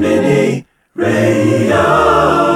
Harmony Radio.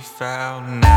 Found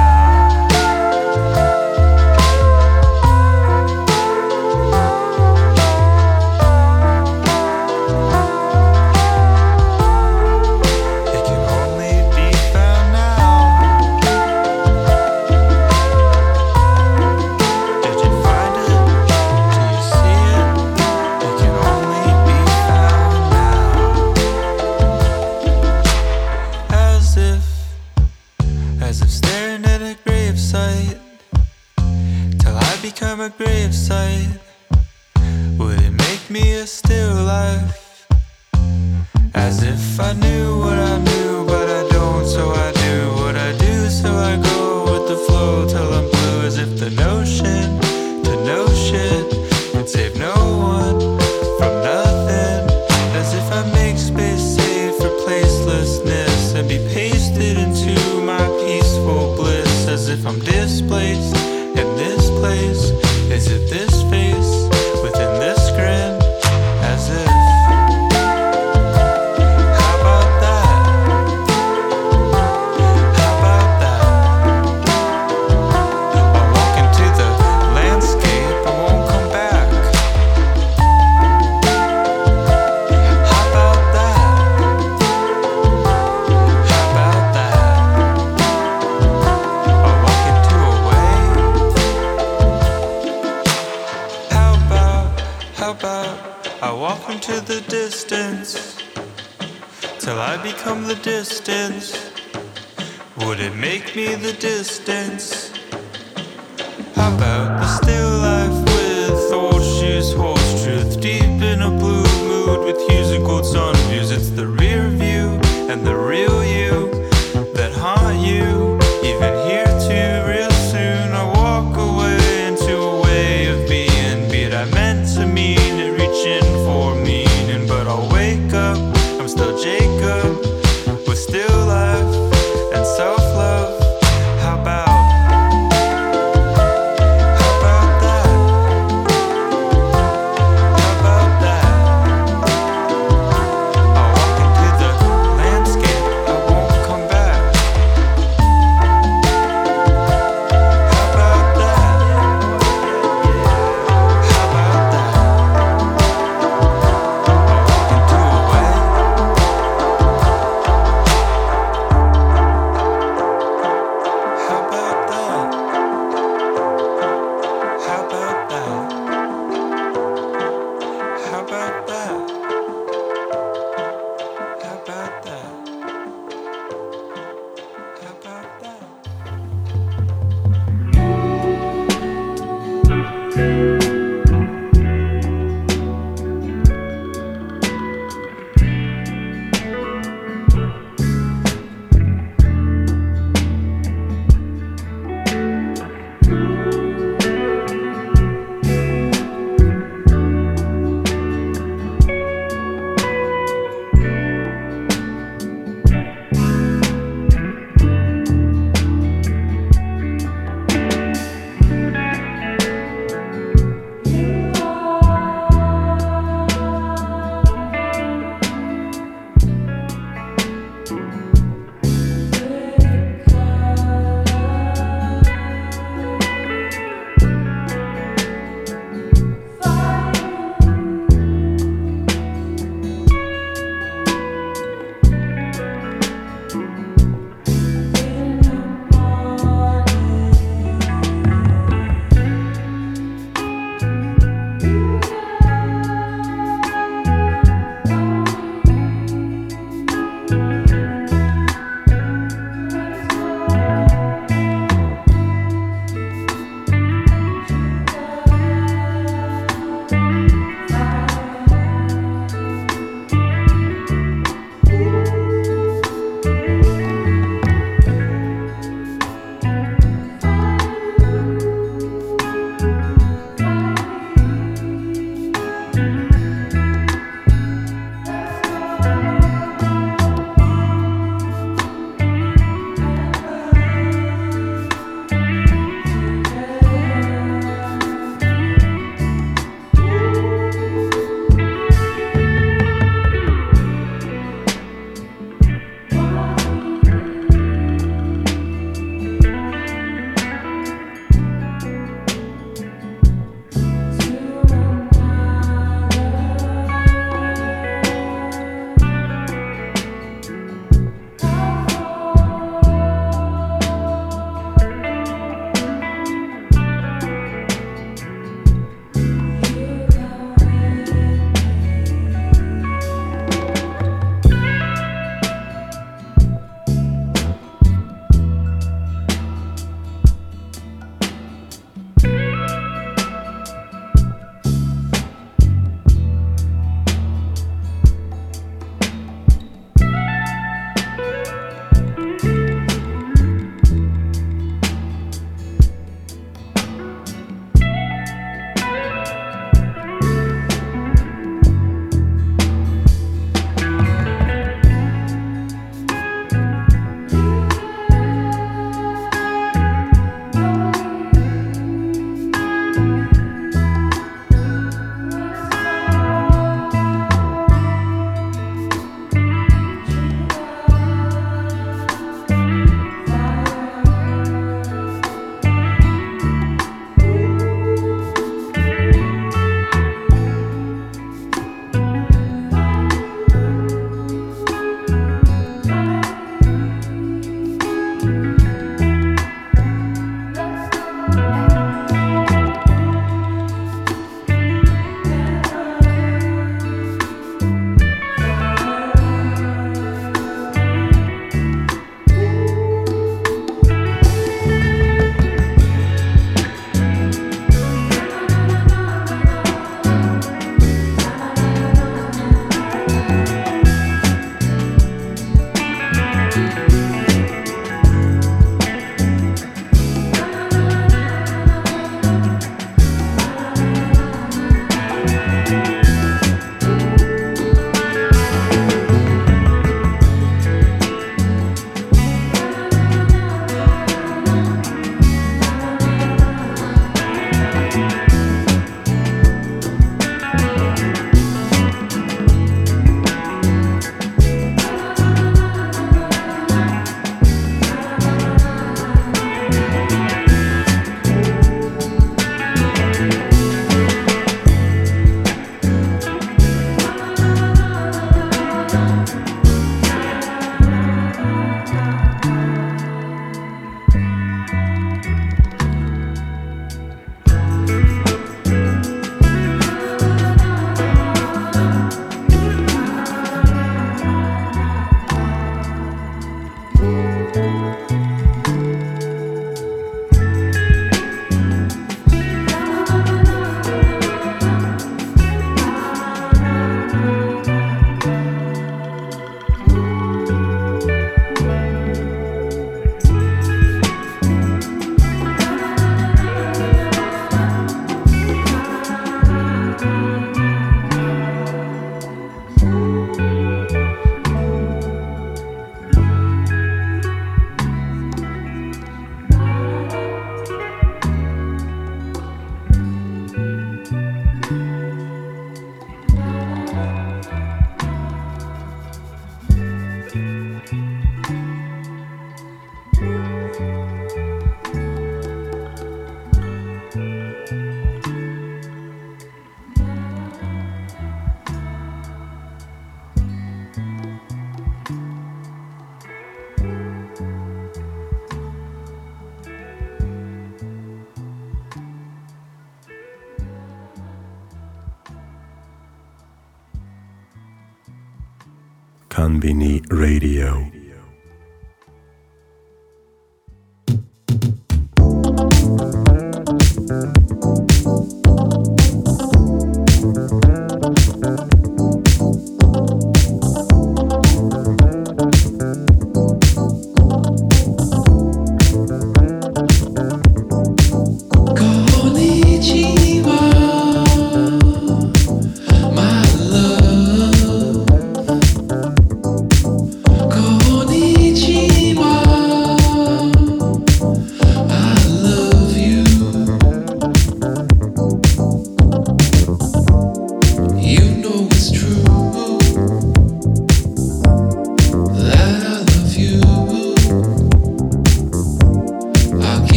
Kanbini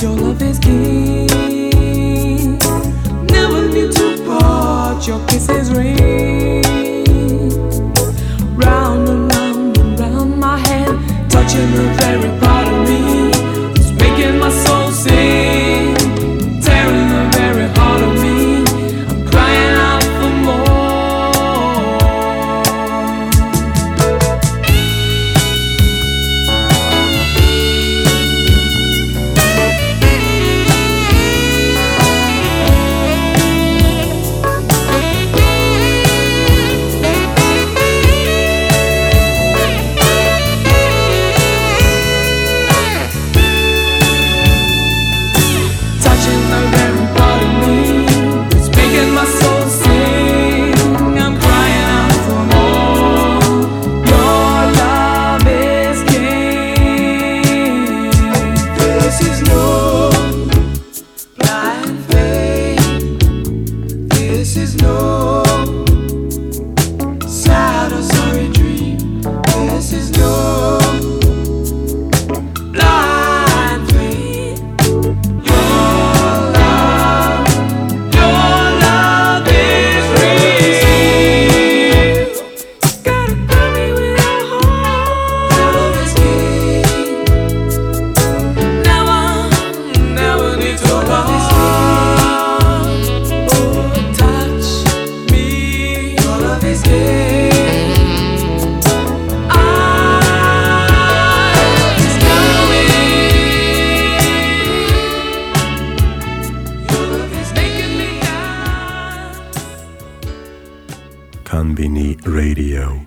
Your love is king. Radio.